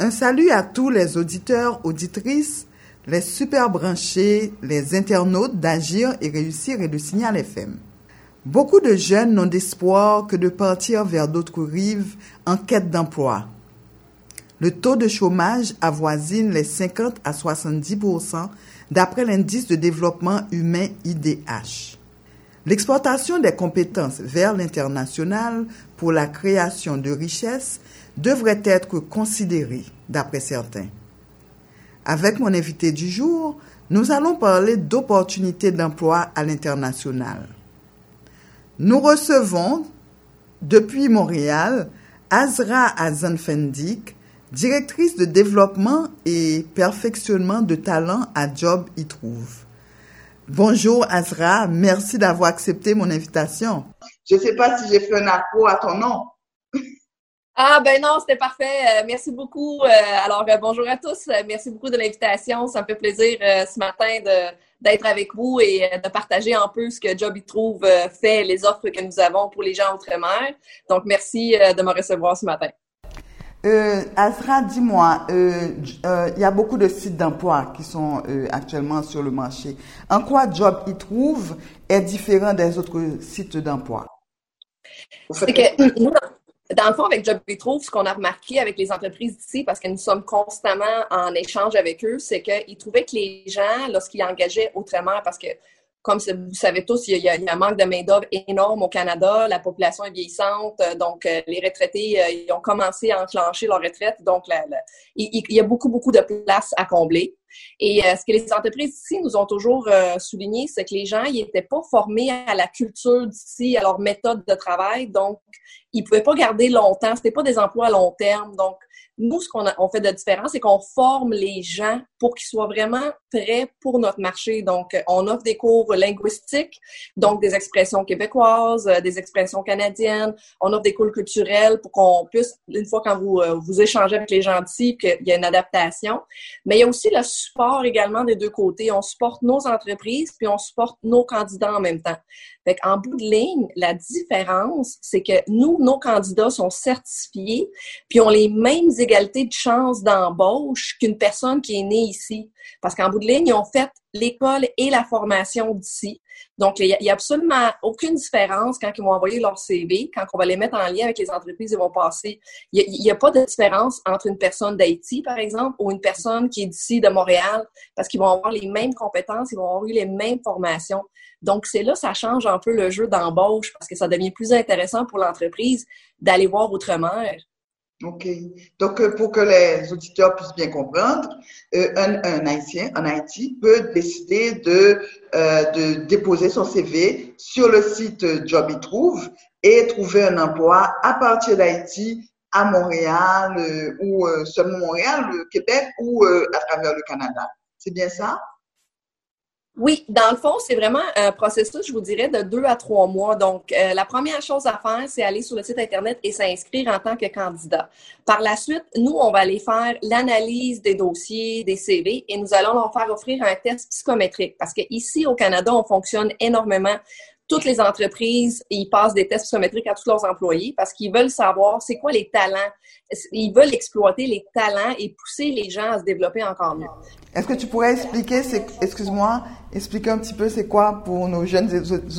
Un salut à tous les auditeurs, auditrices, les super branchés, les internautes d'Agir et Réussir et de Signal FM. Beaucoup de jeunes n'ont d'espoir que de partir vers d'autres rives en quête d'emploi. Le taux de chômage avoisine les 50 à 70% d'après l'indice de développement humain IDH. L'exportation des compétences vers l'international pour la création de richesses devrait être considérée, d'après certains. Avec mon invité du jour, nous allons parler d'opportunités d'emploi à l'international. Nous recevons, depuis Montréal, Azra Azanfendik, directrice de développement et perfectionnement de talent à Job y trouve. Bonjour Azra, merci d'avoir accepté mon invitation. Je ne sais pas si j'ai fait un apport à ton nom. Ah ben non, c'était parfait. Euh, merci beaucoup. Euh, alors euh, bonjour à tous. merci beaucoup de l'invitation. Ça me fait plaisir ce matin d'être avec vous et de partager un peu ce que Job y trouve fait, les offres que nous avons pour les gens outre-mer. Donc merci de me recevoir ce matin. Euh, Azra, dis-moi, euh, euh, il y a beaucoup de sites d'emploi qui sont euh, actuellement sur le marché. En quoi Job y trouve est différent des autres sites d'emploi? C'est que nous, dans le fond, avec Job trouve, ce qu'on a remarqué avec les entreprises d'ici, parce que nous sommes constamment en échange avec eux, c'est qu'ils trouvaient que les gens, lorsqu'ils engageaient autrement, parce que comme vous savez tous, il y, a, un manque de main-d'œuvre énorme au Canada. La population est vieillissante. Euh, donc, euh, les retraités, euh, ils ont commencé à enclencher leur retraite. Donc, il, y a beaucoup, beaucoup de place à combler. Et ce que les entreprises ici nous ont toujours souligné, c'est que les gens, ils n'étaient pas formés à la culture d'ici, à leur méthode de travail. Donc, ils pouvaient pas garder longtemps. Ce pas des emplois à long terme. Donc, nous, ce qu'on on fait de différent, c'est qu'on forme les gens pour qu'ils soient vraiment prêts pour notre marché. Donc, on offre des cours linguistiques, donc des expressions québécoises, euh, des expressions canadiennes. On offre des cours culturels pour qu'on puisse, une fois quand vous, euh, vous échangez avec les gens d'ici, qu'il y ait une adaptation. Mais il y a aussi le support également des deux côtés. On supporte nos entreprises, puis on supporte nos candidats en même temps. En bout de ligne, la différence, c'est que nous, nos candidats sont certifiés, puis ont les mêmes égalités de chances d'embauche qu'une personne qui est née ici. Parce qu'en bout de ligne, ils ont fait l'école et la formation d'ici. Donc, il n'y a, absolument aucune différence quand ils vont envoyer leur CV, quand on va les mettre en lien avec les entreprises, ils vont passer. Il n'y a, pas de différence entre une personne d'Haïti, par exemple, ou une personne qui est d'ici, de Montréal, parce qu'ils vont avoir les mêmes compétences, ils vont avoir eu les mêmes formations. Donc, c'est là, ça change un peu le jeu d'embauche parce que ça devient plus intéressant pour l'entreprise d'aller voir outre-mer. OK. Donc, euh, pour que les auditeurs puissent bien comprendre, euh, un, un, Haïtien en Haïti peut décider de, euh, de déposer son CV sur le site Job y trouve et trouver un emploi à partir d'Haïti à Montréal ou seulement Montréal, le Québec ou à travers le Canada. C'est bien ça? Oui, dans le fond, c'est vraiment un processus, je vous dirais, de deux à trois mois. Donc, euh, la première chose à faire, c'est aller sur le site Internet et s'inscrire en tant que candidat. Par la suite, nous, on va aller faire l'analyse des dossiers, des CV, et nous allons leur faire offrir un test psychométrique. Parce qu'ici, au Canada, on fonctionne énormément toutes les entreprises, ils passent des tests psychométriques à tous leurs employés parce qu'ils veulent savoir c'est quoi les talents. Ils veulent exploiter les talents et pousser les gens à se développer encore mieux. Est-ce que tu pourrais expliquer, excuse-moi, expliquer un petit peu c'est quoi pour nos jeunes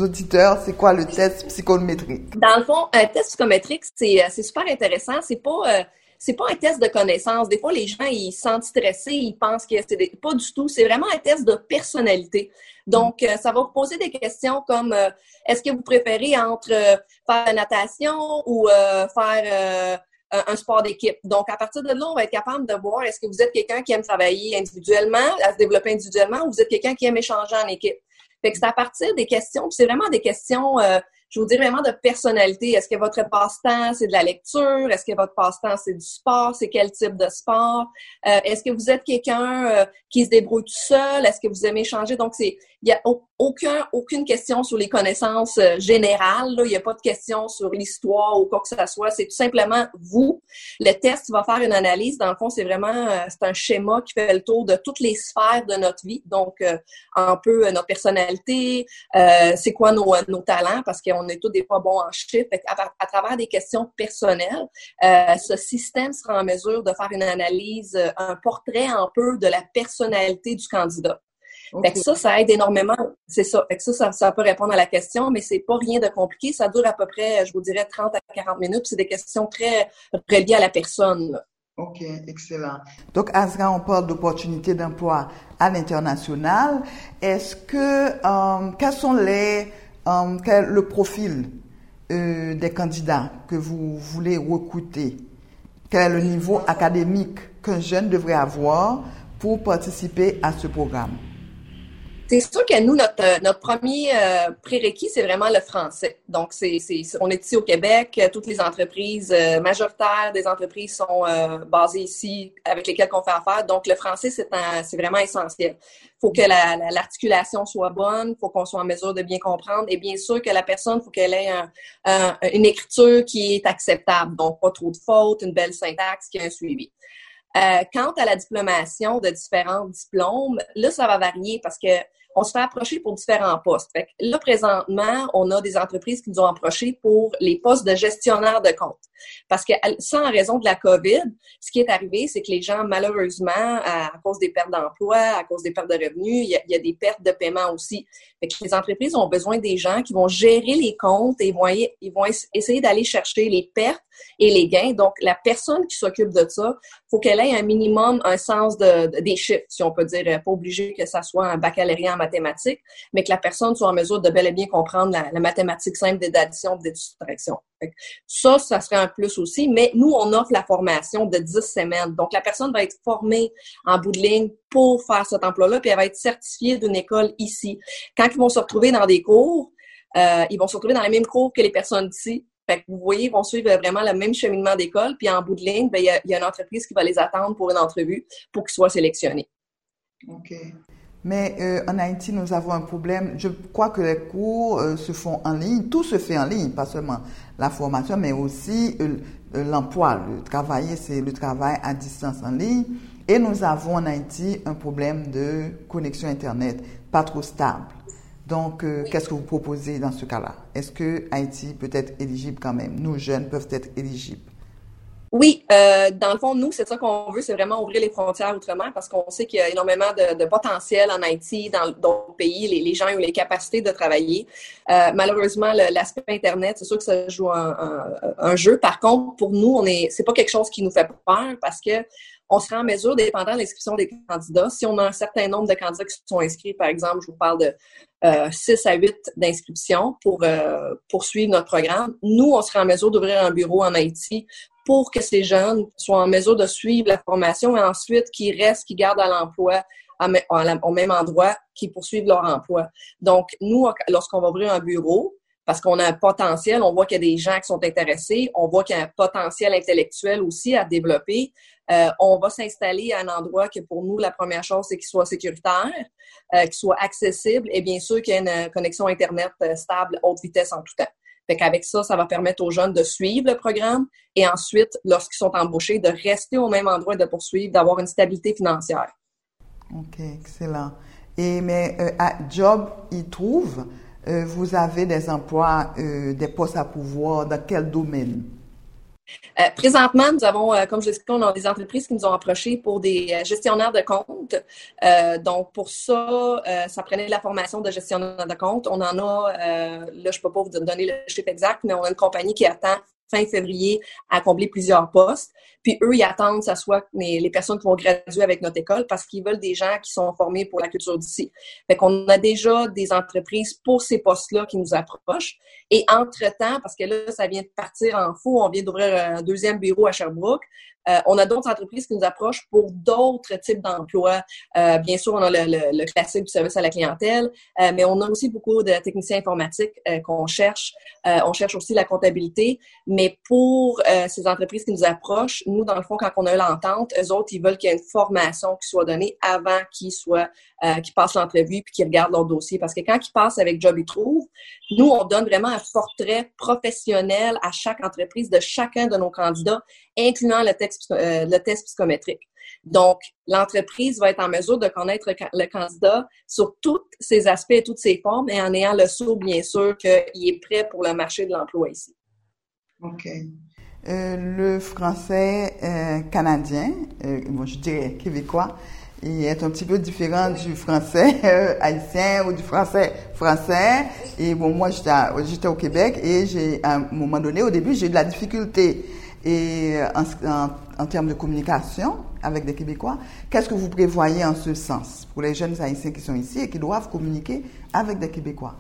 auditeurs, c'est quoi le test psychométrique? Dans le fond, un test psychométrique, c'est euh, super intéressant. C'est pas euh, c'est pas un test de connaissance. Des fois, les gens, ils se sentent stressés, ils pensent que c'est pas du tout. C'est vraiment un test de personnalité. Donc, euh, ça va vous poser des questions comme euh, est-ce que vous préférez entre euh, faire la natation ou faire un sport d'équipe? Donc, à partir de là, on va être capable de voir est-ce que vous êtes quelqu'un qui aime travailler individuellement, à se développer individuellement, ou vous êtes quelqu'un qui aime échanger en équipe? Fait que c'est à partir des questions, c'est vraiment des questions je vous dis vraiment de personnalité. Est-ce que votre passe-temps, c'est de la lecture? Est-ce que votre passe-temps, c'est du sport? C'est quel type de sport? Euh, est-ce que vous êtes quelqu'un euh, qui se débrouille tout seul? Est-ce que vous aimez changer? Donc, c'est, il n'y a aucun, aucune question sur les connaissances euh, générales. Là. Il n'y a pas de question sur l'histoire ou quoi que ce soit. C'est tout simplement vous. Le test va faire une analyse. Dans le fond, c'est vraiment euh, c'est un schéma qui fait le tour de toutes les sphères de notre vie. Donc, euh, un peu notre personnalité, c'est quoi nos, nos talents, parce qu'on est tous des fois bons en chiffres. À, à, travers des questions personnelles, ce système sera en mesure de faire une analyse, un portrait un peu de la personnalité du candidat. Fait que ça, ça aide énormément. C'est ça. Fait que ça, ça, peut répondre à la question, mais c'est pas rien de compliqué. Ça dure à peu près, je vous dirais, 30 à 40 minutes. C'est des questions très reliées à la personne. OK, excellent. Donc, Azra, on parle d'opportunités d'emploi à l'international. Est-ce que, euh, quels sont les, euh, quel, le profil euh, des candidats que vous voulez recruter? Quel est le niveau académique qu'un jeune devrait avoir pour participer à ce programme? C'est sûr que nous, notre, euh, notre premier euh, prérequis, c'est vraiment le français. Donc, c'est, c'est, on est ici au Québec. Toutes les entreprises euh, majoritaires des entreprises sont basées ici avec lesquelles on fait affaire. Donc, le français, c'est, c'est vraiment essentiel. Il faut que la, l'articulation soit bonne, il faut qu'on soit en mesure de bien comprendre. Et bien sûr que la personne, il faut qu'elle ait un, une écriture qui est acceptable. Donc, pas trop de fautes, une belle syntaxe, qui a un suivi. Euh, quant à la diplomation de différents diplômes, là, ça va varier parce que on se fait approcher pour différents postes. Fait là, présentement, on a des entreprises qui nous ont approchés pour les postes de gestionnaire de compte. Parce que ça, en raison de la COVID, ce qui est arrivé, c'est que les gens, malheureusement, à, cause des pertes d'emploi, à cause des pertes de revenus, il y, a, des pertes de paiement aussi. Que les entreprises ont besoin des gens qui vont gérer les comptes et vont, ils vont essayer d'aller chercher les pertes et les gains. Donc, la personne qui s'occupe de ça, faut qu'elle ait un minimum un sens de, des chiffres, si on peut dire. Pas obligé que ça soit un baccalauréat en mathématiques, mais que la personne soit en mesure de bel et bien comprendre la, mathématique simple d'addition et de soustraction. Ça, ça serait un plus aussi, mais nous, on offre la formation de 10 semaines. Donc, la personne va être formée en bout de ligne pour faire cet emploi-là, puis elle va être certifiée d'une école ici. Quand ils vont se retrouver dans des cours, euh, ils vont se retrouver dans les mêmes cours que les personnes d'ici. Fait que vous voyez, ils vont suivre vraiment le même cheminement d'école, puis en bout de ligne, ben, il y, y, a une entreprise qui va les attendre pour une entrevue pour qu'ils soient sélectionnés. OK. Mais euh, en Haïti, nous avons un problème. Je crois que les cours euh, se font en ligne. Tout se fait en ligne, pas seulement la formation, mais aussi euh, l'emploi. Le travail, c'est le travail à distance en ligne. Et nous avons en Haïti un problème de connexion Internet, pas trop stable. Donc, qu'est-ce que vous proposez dans ce cas-là? Est-ce que Haïti peut être éligible quand même? Nos jeunes peuvent être éligibles oui, euh, dans le fond, nous, c'est ça qu'on veut, c'est vraiment ouvrir les frontières outre-mer parce qu'on sait qu'il y a énormément de, potentiel en Haïti, dans d'autres pays, les, gens ont les capacités de travailler. Euh, malheureusement, l'aspect Internet, c'est sûr que ça joue un, un, un, jeu. Par contre, pour nous, on est, c'est pas quelque chose qui nous fait peur parce que on sera en mesure, dépendant de l'inscription des candidats, si on a un certain nombre de candidats qui sont inscrits, par exemple, je vous parle de euh, 6 à 8 d'inscriptions pour euh, poursuivre notre programme, nous, on sera en mesure d'ouvrir un bureau en Haïti pour que ces jeunes soient en mesure de suivre la formation et ensuite qu'ils restent, qu'ils gardent à l'emploi au même endroit, qu'ils poursuivent leur emploi. Donc, nous, lorsqu'on va ouvrir un bureau, parce qu'on a un potentiel, on voit qu'il y a des gens qui sont intéressés, on voit qu'il y a un potentiel intellectuel aussi à développer. Euh, on va s'installer à un endroit que pour nous, la première chose, c'est qu'il soit sécuritaire, euh, qu'il soit accessible et bien sûr qu'il y ait une connexion Internet euh, stable, haute vitesse en tout temps. Fait qu'avec ça, ça va permettre aux jeunes de suivre le programme et ensuite, lorsqu'ils sont embauchés, de rester au même endroit et de poursuivre, d'avoir une stabilité financière. OK, excellent. Et mais euh, à Job, ils trouvent, euh, vous avez des emplois, euh, des postes à pouvoir dans quel domaine? Euh, présentement, nous avons, comme je l'ai on a des entreprises qui nous ont approchés pour des gestionnaires de compte. donc, pour ça, ça prenait la formation de gestionnaire de compte. On en a, là, je ne peux pas vous donner le chiffre exact, mais on a une compagnie qui attend fin février à combler plusieurs postes. Puis eux, ils attendent que ce soit les, personnes qui vont graduer avec notre école parce qu'ils veulent des gens qui sont formés pour la culture d'ici. Fait qu'on a déjà des entreprises pour ces postes-là qui nous approchent. Et entre-temps, parce que là, ça vient de partir en fou, on vient d'ouvrir un deuxième bureau à Sherbrooke, euh, on a d'autres entreprises qui nous approchent pour d'autres types d'emplois. Euh, bien sûr, on a le, classique du service à la clientèle, euh, mais on a aussi beaucoup de techniciens informatiques qu'on cherche. on cherche aussi la comptabilité, Mais pour euh, ces entreprises qui nous approchent, nous, dans le fond, quand on a l'entente, eux autres, ils veulent qu'il y ait une formation qui soit donnée avant qu'ils soient, euh, qu'ils passent l'entrevue puis qu'ils regardent leur dossier. Parce que quand ils passent avec Job Trouve, nous, on donne vraiment un portrait professionnel à chaque entreprise de chacun de nos candidats, incluant le, texte, euh, le test psychométrique. Donc, l'entreprise va être en mesure de connaître le candidat sur tous ses aspects et toutes ses formes et en ayant le saut, bien sûr, qu'il est prêt pour le marché de l'emploi ici. OK. Euh, le français euh, canadien, euh, bon, je dirais québécois, il est un petit peu différent du français haïtien ou du français français. Et bon, moi, j'étais au Québec et j'ai, à un moment donné, au début, j'ai eu de la difficulté et en, en, termes de communication avec des Québécois. Qu'est-ce que vous prévoyez en ce sens pour les jeunes haïtiens qui sont ici et qui doivent communiquer avec des Québécois?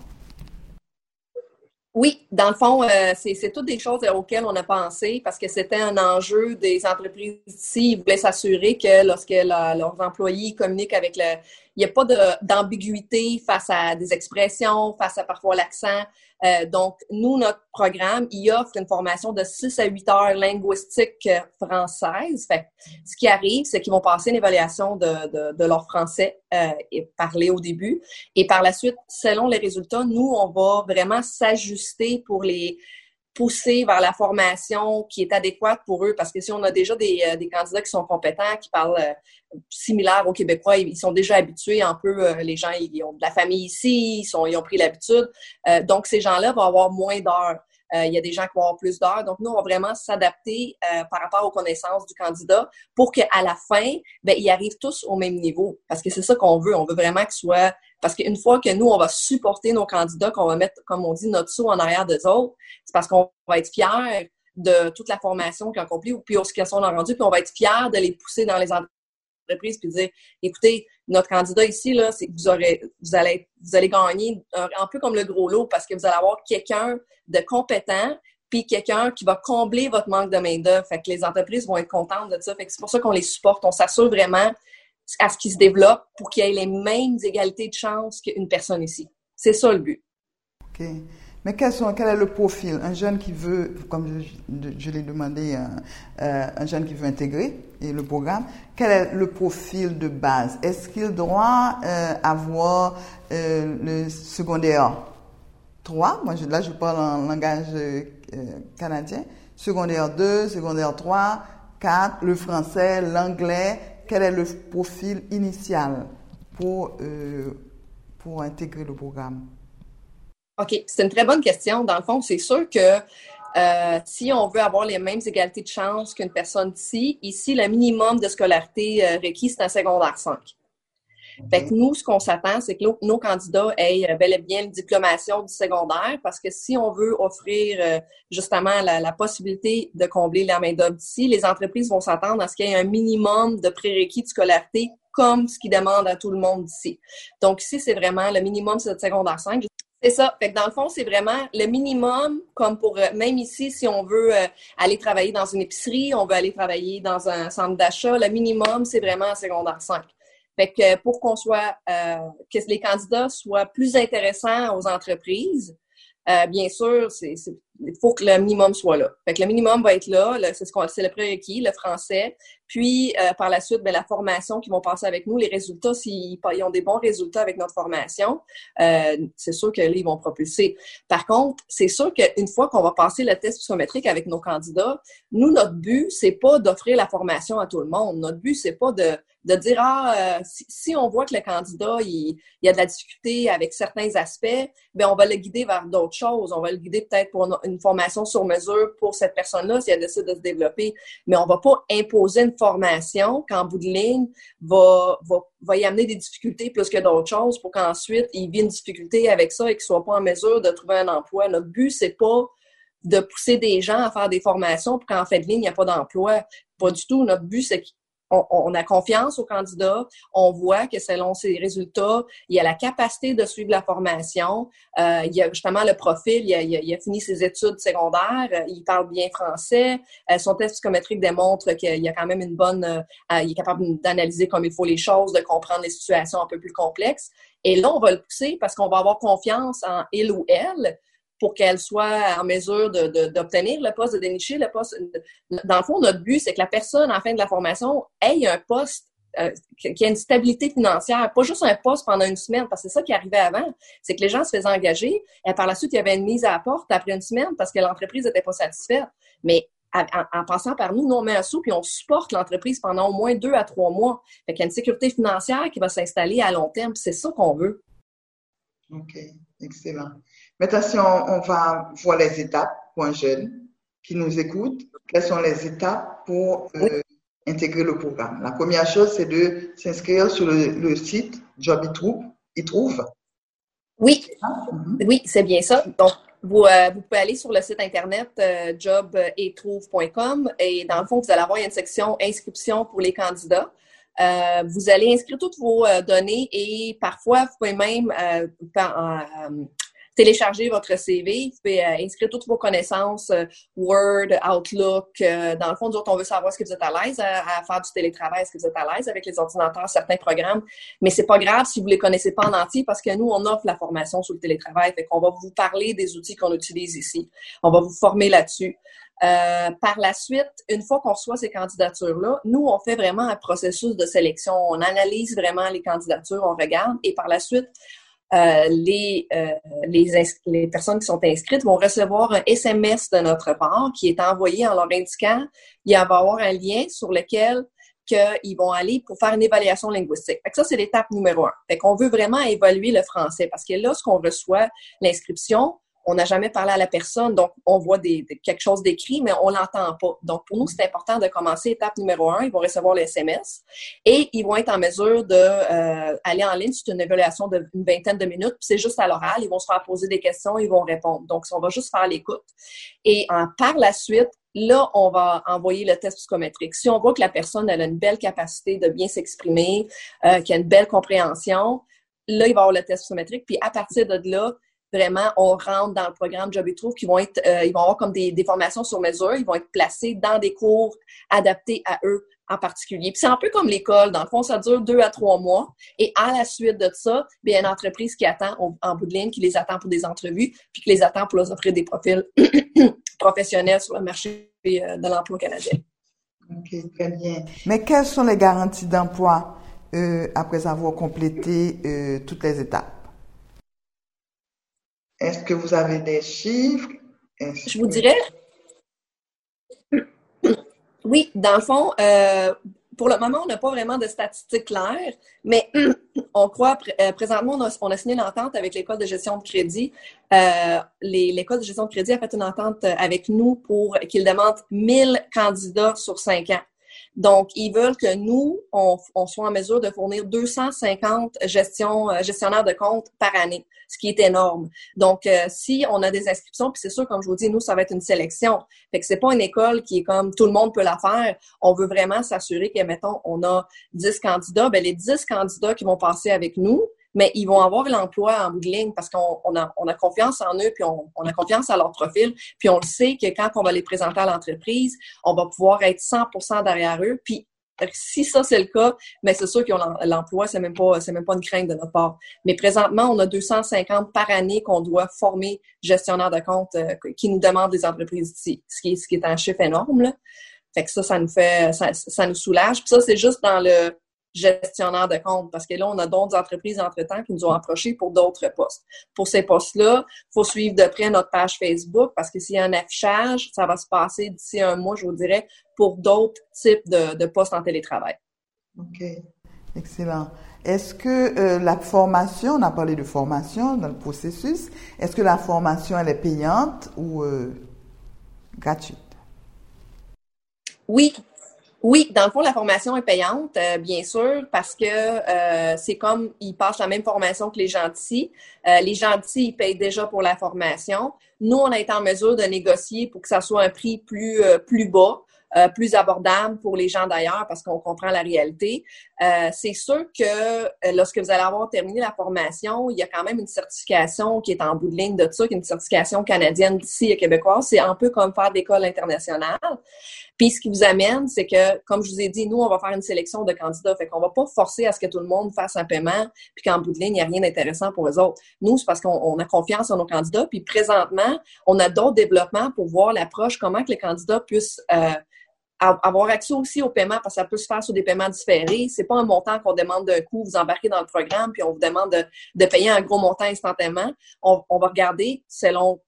Oui, dans le fond, euh, c'est toutes des choses auxquelles on a pensé parce que c'était un enjeu des entreprises ici. Ils voulaient s'assurer que lorsque leurs employés communiquent avec le... Il n'y a pas d'ambiguïté face à des expressions, face à parfois l'accent. Euh, donc, nous, notre programme, il offre une formation de 6 à 8 heures linguistique française. Fait, ce qui arrive, c'est qu'ils vont passer une évaluation de, de, de leur français euh, et parler au début. Et par la suite, selon les résultats, nous, on va vraiment s'ajuster pour les pousser vers la formation qui est adéquate pour eux? Parce que si on a déjà des, euh, des candidats qui sont compétents, qui parlent euh, similaire aux Québécois, ils sont déjà habitués un peu, euh, les gens, ils ont de la famille ici, ils, sont, ils ont pris l'habitude. donc, ces gens-là vont avoir moins d'heures. il y a des gens qui vont avoir plus d'heures. Donc, nous, on va vraiment s'adapter par rapport aux connaissances du candidat pour qu'à la fin, ben, ils arrivent tous au même niveau. Parce que c'est ça qu'on veut. On veut vraiment qu'ils soient parce qu'une fois que nous, on va supporter nos candidats, qu'on va mettre, comme on dit, notre saut en arrière des autres, c'est parce qu'on va être fiers de toute la formation qu'ils ont accomplie, puis ce qu'ils sont rendus, puis on va être fiers de les pousser dans les entreprises, puis dire, écoutez, notre candidat ici, là, c'est que vous aurez, vous allez, vous allez gagner un, peu comme le gros lot, parce que vous allez avoir quelqu'un de compétent, puis quelqu'un qui va combler votre manque de main-d'œuvre. Fait que les entreprises vont être contentes de ça. Fait que c'est pour ça qu'on les supporte. On s'assure vraiment à ce qui se développe pour qu'il y ait les mêmes égalités de chance qu'une personne ici. C'est ça le but. OK. Mais quel, est le profil? Un jeune qui veut, comme je, l'ai demandé, euh, euh, un jeune qui veut intégrer le programme, quel est le profil de base? Est-ce qu'il doit euh, avoir le secondaire 3 Moi, là, je parle en langage canadien. Secondaire 2, secondaire 3, 4, le français, l'anglais quel est le profil initial pour, euh, pour intégrer le programme? OK, c'est une très bonne question. Dans le fond, c'est sûr que euh, si on veut avoir les mêmes égalités de chance qu'une personne ici, ici, le minimum de scolarité euh, requis, c'est un secondaire 5. Fait que nous, ce qu'on s'attend, c'est que nos, candidats aient euh, bel et bien une diplomation du secondaire, parce que si on veut offrir euh, justement la, possibilité de combler la main-d'œuvre d'ici, les entreprises vont s'attendre à ce qu'il y ait un minimum de prérequis de scolarité comme ce qu'ils demandent à tout le monde d'ici. Donc ici, c'est vraiment le minimum, c'est le secondaire 5. C'est ça. Fait que dans le fond, c'est vraiment le minimum, comme pour euh, même ici, si on veut aller travailler dans une épicerie, on veut aller travailler dans un centre d'achat, le minimum, c'est vraiment un secondaire 5. Fait que pour qu'on soit, euh, que les candidats soient plus intéressants aux entreprises, euh, bien sûr, c'est, il faut que le minimum soit là. Fait que le minimum va être là, c'est ce qu'on, c'est le prérequis, le français. Puis euh, par la suite, ben, la formation qui vont passer avec nous, les résultats, s'ils ils ont des bons résultats avec notre formation, euh, c'est sûr que là, ils vont propulser. Par contre, c'est sûr qu'une fois qu'on va passer le test psychométrique avec nos candidats, nous, notre but, c'est pas d'offrir la formation à tout le monde. Notre but, c'est pas de de dire ah euh, si, on voit que le candidat il, il, a de la difficulté avec certains aspects, ben on va le guider vers d'autres choses. On va le guider peut-être pour une, formation sur mesure pour cette personne-là si elle décide de se développer. Mais on va pas imposer une formation qu'en bout de ligne va, va, va y amener des difficultés plus que d'autres choses pour qu'ensuite il vienne une difficulté avec ça et qu'il soit pas en mesure de trouver un emploi. Notre but c'est pas de pousser des gens à faire des formations pour qu'en fait de ligne, il n'y a pas d'emploi. Pas du tout. Notre but, c'est on, a confiance au candidat, on voit que selon ses résultats, il a la capacité de suivre la formation, euh, il a justement le profil, il a, il a, fini ses études secondaires, euh, il parle bien français, euh, son test psychométrique démontre qu'il a quand même une bonne, euh, il est capable d'analyser comme il faut les choses, de comprendre les situations un peu plus complexes. Et là, on va le pousser parce qu'on va avoir confiance en il ou elle pour qu'elle soit en mesure d'obtenir le poste, de dénicher le poste. Dans le fond, notre but, c'est que la personne, en fin de la formation, ait un poste euh, qui a une stabilité financière, pas juste un poste pendant une semaine, parce que c'est ça qui arrivait avant, c'est que les gens se faisaient engager, et par la suite, il y avait une mise à la porte après une semaine parce que l'entreprise n'était pas satisfaite. Mais en, passant par nous, nous, on met un sou puis on supporte l'entreprise pendant au moins deux à trois mois. Fait qu'il y a une sécurité financière qui va s'installer à long terme. C'est ça qu'on veut. OK, excellent. Maintenant, si on, va voir les étapes pour un jeune qui nous écoute, quelles sont les étapes pour euh, intégrer le programme? La première chose, c'est de s'inscrire sur le, site Job y trouve. Oui, mhm. oui, c'est bien ça. Donc, vous, euh, vous, pouvez aller sur le site internet euh, job-et-trouve.com et dans le fond, vous allez avoir une section inscription pour les candidats. Euh, vous allez inscrire toutes vos données et parfois, vous pouvez même télécharger votre CV, vous pouvez euh, inscrire toutes vos connaissances, euh, Word, Outlook. Euh, dans le fond, on veut savoir est-ce que vous êtes à l'aise à, faire du télétravail, est-ce que vous êtes à l'aise avec les ordinateurs, certains programmes. Mais c'est pas grave si vous les connaissez pas en entier parce que nous, on offre la formation sur le télétravail. Fait qu'on va vous parler des outils qu'on utilise ici. On va vous former là-dessus. par la suite, une fois qu'on reçoit ces candidatures-là, nous, on fait vraiment un processus de sélection. On analyse vraiment les candidatures, on regarde et par la suite, euh, les, euh, les, les, personnes qui sont inscrites vont recevoir un SMS de notre part qui est envoyé en leur indiquant il va y avoir un lien sur lequel qu'ils vont aller pour faire une évaluation linguistique. Fait que ça, c'est l'étape numéro un. Fait qu'on veut vraiment évaluer le français parce que lorsqu'on reçoit l'inscription, on n'a jamais parlé à la personne, donc on voit quelque chose d'écrit, mais on l'entend pas. Donc, pour nous, c'est important de commencer étape numéro un. Ils vont recevoir le SMS et ils vont être en mesure d'aller euh, en ligne. C'est une évaluation d'une vingtaine de minutes, puis c'est juste à l'oral. Ils vont se faire poser des questions, ils vont répondre. Donc, on va juste faire l'écoute. Et par la suite, Là, on va envoyer le test psychométrique. Si on voit que la personne a une belle capacité de bien s'exprimer, euh, qu'il a une belle compréhension, là, il va avoir le test psychométrique. Puis à partir de là, vraiment, on rentre dans le programme Job et Trouve qui vont être, euh, ils vont avoir comme des, des, formations sur mesure, ils vont être placés dans des cours adaptés à eux en particulier. Puis c'est un peu comme l'école, dans le fond, ça dure deux à trois mois. Et à la suite de ça, il y a une entreprise qui attend en bout de ligne, qui les attend pour des entrevues, puis qui les attend pour leur offrir des profils professionnels sur le marché euh, de l'emploi canadien. OK, très bien. Mais quelles sont les garanties d'emploi euh, après avoir complété euh, toutes les étapes? Est-ce que vous avez des chiffres? Je vous dirais, oui, dans le fond, euh, pour le moment, on n'a pas vraiment de statistiques claires, mais on croit, euh, présentement, on a, signé une entente avec l'École de gestion de crédit. Euh, L'École de gestion de crédit a fait une entente avec nous pour qu'il demande 1000 candidats sur cinq ans. Donc, ils veulent que nous, on, soit en mesure de fournir 250 gestion, euh, gestionnaires de compte par année, ce qui est énorme. Donc, euh, si on a des inscriptions, puis c'est sûr, comme je vous dis, nous, ça va être une sélection. Fait que c'est pas une école qui est comme tout le monde peut la faire. On veut vraiment s'assurer que, mettons, on a 10 candidats, ben les 10 candidats qui vont passer avec nous, mais ils vont avoir l'emploi en bout de ligne parce qu'on on a, on a, confiance en eux, puis on, on, a confiance à leur profil, puis on le sait que quand on va les présenter à l'entreprise, on va pouvoir être 100% derrière eux, puis si ça c'est le cas, mais c'est sûr qu'ils ont l'emploi, c'est même pas c'est même pas une crainte de notre part. Mais présentement, on a 250 par année qu'on doit former gestionnaires de compte euh, qui nous demandent des entreprises ici, ce qui est ce qui est un chiffre énorme là. Fait que ça, ça nous fait ça, ça nous soulage. Puis ça, c'est juste dans le gestionnaire de compte parce que là, on a d'autres entreprises entre-temps qui nous ont approchés pour d'autres postes. Pour ces postes-là, il faut suivre de près notre page Facebook parce que s'il y a un affichage, ça va se passer d'ici un mois, je vous dirais, pour d'autres types de, postes en télétravail. OK. Excellent. Est-ce que euh, la formation, on a parlé de formation dans le processus, est-ce que la formation, elle est payante ou euh, gratuite? Oui, oui, dans le fond, la formation est payante, euh, bien sûr, parce que euh, c'est comme ils passent la même formation que les gentils. Euh, les gentils, ils payent déjà pour la formation. Nous, on a été en mesure de négocier pour que ça soit un prix plus, plus bas. Euh, plus abordable pour les gens d'ailleurs parce qu'on comprend la réalité. Euh, c'est sûr que euh, lorsque vous allez avoir terminé la formation, il y a quand même une certification qui est en bout de ligne de ça, qui est une certification canadienne d'ici et québécoise. C'est un peu comme faire d'école internationale. Puis ce qui vous amène, c'est que, comme je vous ai dit, nous, on va faire une sélection de candidats. Fait qu'on va pas forcer à ce que tout le monde fasse un paiement, puis qu'en bout de ligne, il n'y a rien d'intéressant pour eux autres. Nous, c'est parce qu'on a confiance en nos candidats. Puis présentement, on a d'autres développements pour voir l'approche, comment que les candidats puissent euh, avoir accès aussi au paiement parce que ça peut se faire sur des paiements différés. C'est pas un montant qu'on demande d'un coup, vous embarquez dans le programme, puis on vous demande de, payer un gros montant instantanément. On, on va regarder selon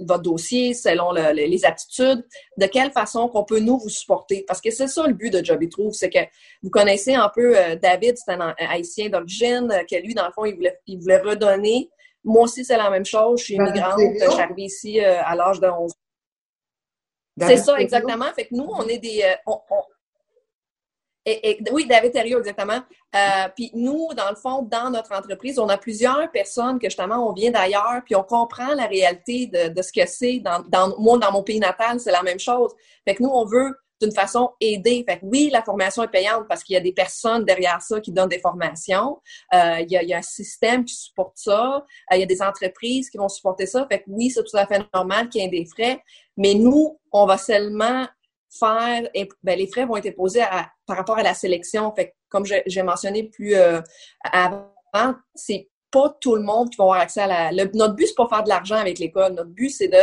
votre dossier, selon les aptitudes, de quelle façon qu'on peut nous vous supporter. Parce que c'est ça le but de Joby Trouve, c'est que vous connaissez un peu euh, David, c'est un, haïtien d'origine, euh, que lui, dans le fond, il voulait, il voulait redonner. Moi aussi, c'est la même chose. Je suis immigrante. Je suis arrivée ici euh, à l'âge de 11 ans. C'est ça, exactement. Fait que nous, on est des oui, David Thériault, exactement. Euh, puis nous, dans le fond, dans notre entreprise, on a plusieurs personnes que justement, on vient d'ailleurs, puis on comprend la réalité de, ce que c'est. Dans, dans, moi, dans mon pays natal, c'est la même chose. Fait que nous, on veut d'une façon aider. Fait que oui, la formation est payante parce qu'il y a des personnes derrière ça qui donnent des formations. Euh, il, y a, il, y a, un système qui supporte ça. Euh, il y a des entreprises qui vont supporter ça. Fait que oui, c'est tout à fait normal qu'il y ait des frais. Mais nous, on va seulement faire, ben, les frais vont être posés par rapport à la sélection. Fait comme j'ai mentionné plus euh, avant, c'est pas tout le monde qui va avoir accès à la. notre but, c'est pas faire de l'argent avec l'école. Notre but, c'est de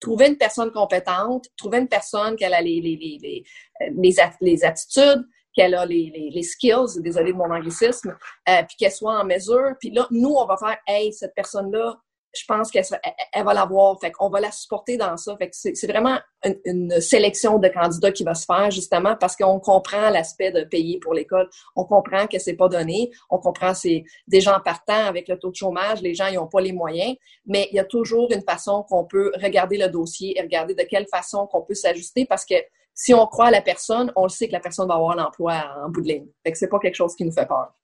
trouver une personne compétente, trouver une personne qui a les, les, les, les, les attitudes, qu'elle a les, les, les, skills, désolé de mon anglicisme, euh, puis qu'elle soit en mesure. Puis là, nous, on va faire, hey, cette personne-là, je pense qu'elle elle, va l'avoir. Fait qu'on va la supporter dans ça. Fait que c'est vraiment une, sélection de candidats qui va se faire justement parce qu'on comprend l'aspect de payer pour l'école. On comprend que c'est pas donné. On comprend c'est des gens partant avec le taux de chômage. Les gens, ils n'ont pas les moyens. Mais il y a toujours une façon qu'on peut regarder le dossier et regarder de quelle façon qu'on peut s'ajuster parce que si on croit à la personne, on le sait que la personne va avoir l'emploi en bout de ligne. Fait que c'est pas quelque chose qui nous fait peur.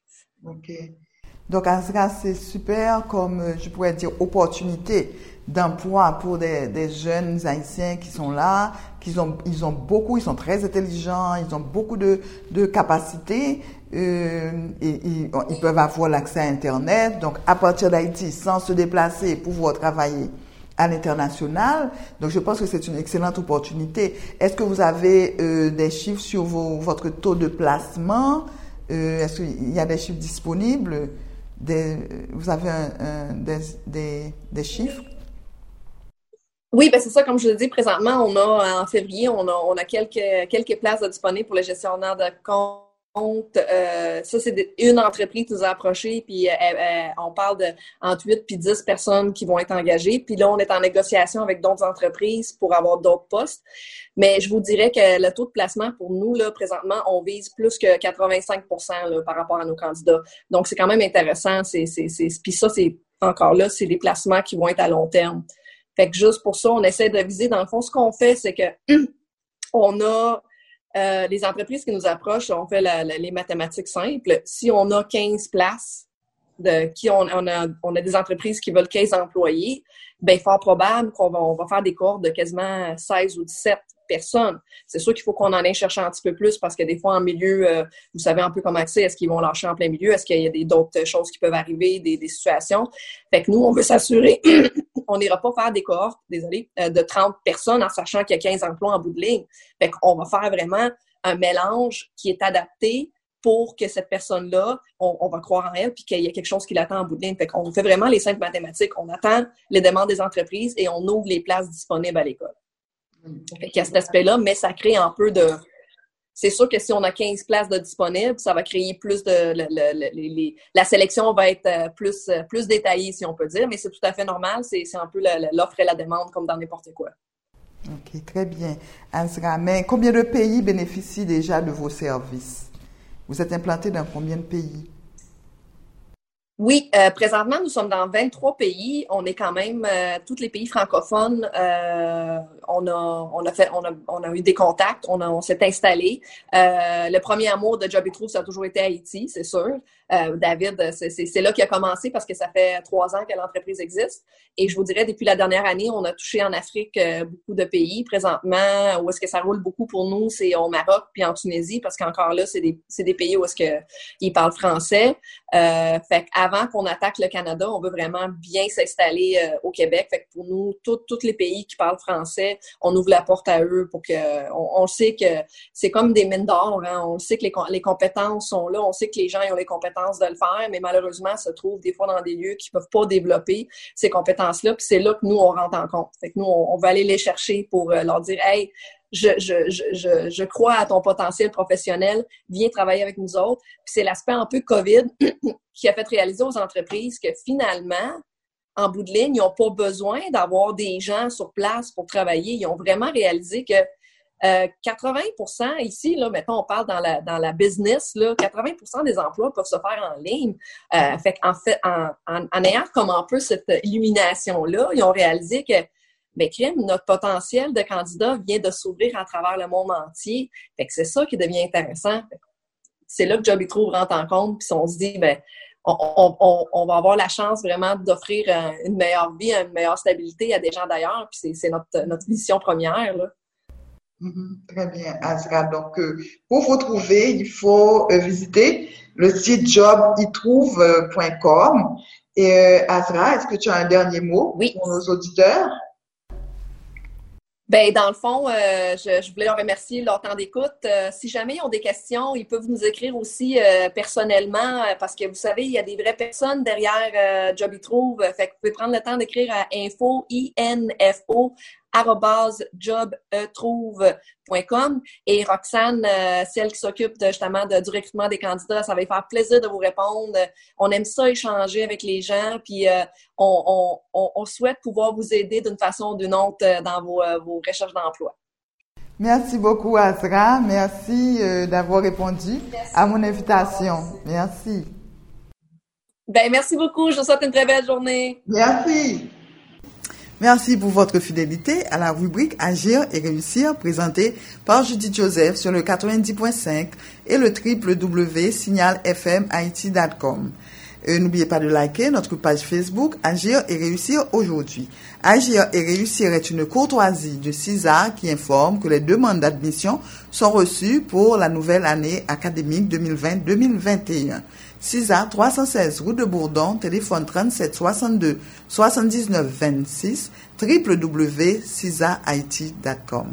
OK. Donc, Azra, c'est super comme, euh, je pourrais dire, opportunité d'emploi pour des, des, jeunes haïtiens qui sont là, qui ont, ils ont beaucoup, ils sont très intelligents, ils ont beaucoup de, de capacités, euh, et, ils peuvent avoir l'accès à Internet. Donc, à partir d'Haïti, sans se déplacer, pouvoir travailler à l'international. Donc, je pense que c'est une excellente opportunité. Est-ce que vous avez euh, des chiffres sur vos, votre taux de placement? Euh, Est-ce qu'il y a des chiffres disponibles? Vous avez des, chiffres? Oui, ben c'est ça, comme je le dis, présentement, on a en février, on a, on a quelques, quelques places disponibles pour les gestionnaires de compte euh, ça, c'est une entreprise qui nous a approchés, puis euh, on parle de entre 8 puis 10 personnes qui vont être engagées. Puis là, on est en négociation avec d'autres entreprises pour avoir d'autres postes. Mais je vous dirais que le taux de placement pour nous, là, présentement, on vise plus que 85% par rapport à nos candidats. Donc, c'est quand même intéressant. C'est, c'est, c'est, puis ça, c'est encore là, c'est des placements qui vont être à long terme. Fait que juste pour ça, on essaie de viser. Dans le fond, ce qu'on fait, c'est que on a euh, les entreprises qui nous approchent, on fait les mathématiques simples. Si on a 15 places, de qui on, a, on a des entreprises qui veulent 15 employés, bien, fort probable qu'on va, on va faire des cohortes de quasiment 16 ou 17 personnes. C'est sûr qu'il faut qu'on en aille chercher un petit peu plus parce que des fois, en milieu, euh, vous savez un peu comment c'est. Est-ce qu'ils vont lâcher en plein milieu? Est-ce qu'il y a d'autres choses qui peuvent arriver, des, des situations? Fait que nous, on veut s'assurer, on n'ira pas faire des cohortes, désolé, euh, de 30 personnes en sachant qu'il y a 15 emplois en bout de ligne. Fait qu'on va faire vraiment un mélange qui est adapté pour que cette personne-là, on, va croire en elle, puis qu'il y a quelque chose qui l'attend en bout de ligne. Fait qu'on fait vraiment les simples mathématiques. On attend les demandes des entreprises et on ouvre les places disponibles à l'école. Fait qu'il y a cet aspect-là, mais ça crée un peu de... C'est sûr que si on a 15 places de disponibles, ça va créer plus de... la sélection va être euh, plus, euh, plus détaillée, si on peut dire, mais c'est tout à fait normal. C'est un peu l'offre et la demande, comme dans n'importe quoi. OK, très bien. Azra, mais combien de pays bénéficient déjà de vos services? Vous êtes implanté dans combien de pays? Oui, euh, présentement, nous sommes dans 23 pays. On est quand même euh, tous les pays francophones. Euh, on a, on a fait, on a, on a eu des contacts. On, on s'est installé. le premier amour de Job True, ça a toujours été Haïti, c'est sûr. David, c'est là qu'il a commencé parce que ça fait trois ans que l'entreprise existe. Et je vous dirais, depuis la dernière année, on a touché en Afrique beaucoup de pays. Présentement, où est-ce que ça roule beaucoup pour nous, c'est au Maroc puis en Tunisie parce qu'encore là, c'est des, des pays où est-ce que ils parlent français. fait avant qu'on attaque le Canada, on veut vraiment bien s'installer euh, au Québec. Fait que pour nous, tous les pays qui parlent français, on ouvre la porte à eux pour que on, sait que c'est comme des mines d'or. Hein. On sait que les, les, compétences sont là. On sait que les gens ont les compétences de le faire, mais malheureusement, se trouvent des fois dans des lieux qui peuvent pas développer ces compétences-là. Puis c'est là que nous on rentre en compte. Fait que nous on, on va aller les chercher pour euh, leur dire, hey je, je, je, je, crois à ton potentiel professionnel, viens travailler avec nous autres. Puis c'est l'aspect un peu COVID qui a fait réaliser aux entreprises que finalement, en bout de ligne, ils n'ont pas besoin d'avoir des gens sur place pour travailler. Ils ont vraiment réalisé que euh, 80% ici, là, mettons, on parle dans la, dans la business, là, 80% des emplois peuvent se faire en ligne. Euh, fait en fait, en, en, ayant comme un peu cette illumination-là, ils ont réalisé que mais crime, notre potentiel de candidat vient de s'ouvrir à travers le monde entier. Fait que c'est ça qui devient intéressant. C'est là que Job Trouve rentre en compte, puis on se dit, ben, on, va avoir la chance vraiment d'offrir euh, une meilleure vie, une meilleure stabilité à des gens d'ailleurs, puis c'est notre, notre mission première. Là. Mm-hmm. très bien, Azra. Donc, euh, pour vous trouver, il faut euh, visiter le site jobitrouve.com. Et Azra, est-ce que tu as un dernier mot pour nos auditeurs? Ben, dans le fond, euh, je, voulais leur remercier leur temps d'écoute. Euh, si jamais ils ont des questions, ils peuvent nous écrire aussi euh, personnellement, parce que vous savez, il y a des vraies personnes derrière Joby Trouve. Fait que vous pouvez prendre le temps d'écrire à info, info jobetrouve.com et Roxane, euh, celle qui s'occupe justement de, du recrutement des candidats, ça va faire plaisir de vous répondre. On aime ça échanger avec les gens, puis euh, on, souhaite pouvoir vous aider d'une façon ou d'une autre euh, dans vos, vos recherches d'emploi. Merci beaucoup, Azra. Merci d'avoir répondu à mon invitation. Merci. Ben, merci beaucoup. Je vous souhaite une très belle journée. Merci. Merci pour votre fidélité à la rubrique Agir et réussir présentée par Judith Joseph sur le 90.5 et le www.signalfmit.com. N'oubliez pas de liker notre page Facebook Agir et réussir aujourd'hui. Agir et réussir est une courtoisie de CISA qui informe que les demandes d'admission sont reçues pour la nouvelle année académique 2020-2021. CISA 316 route de Bourdon, téléphone 37 62 79 26, www.cisait.com.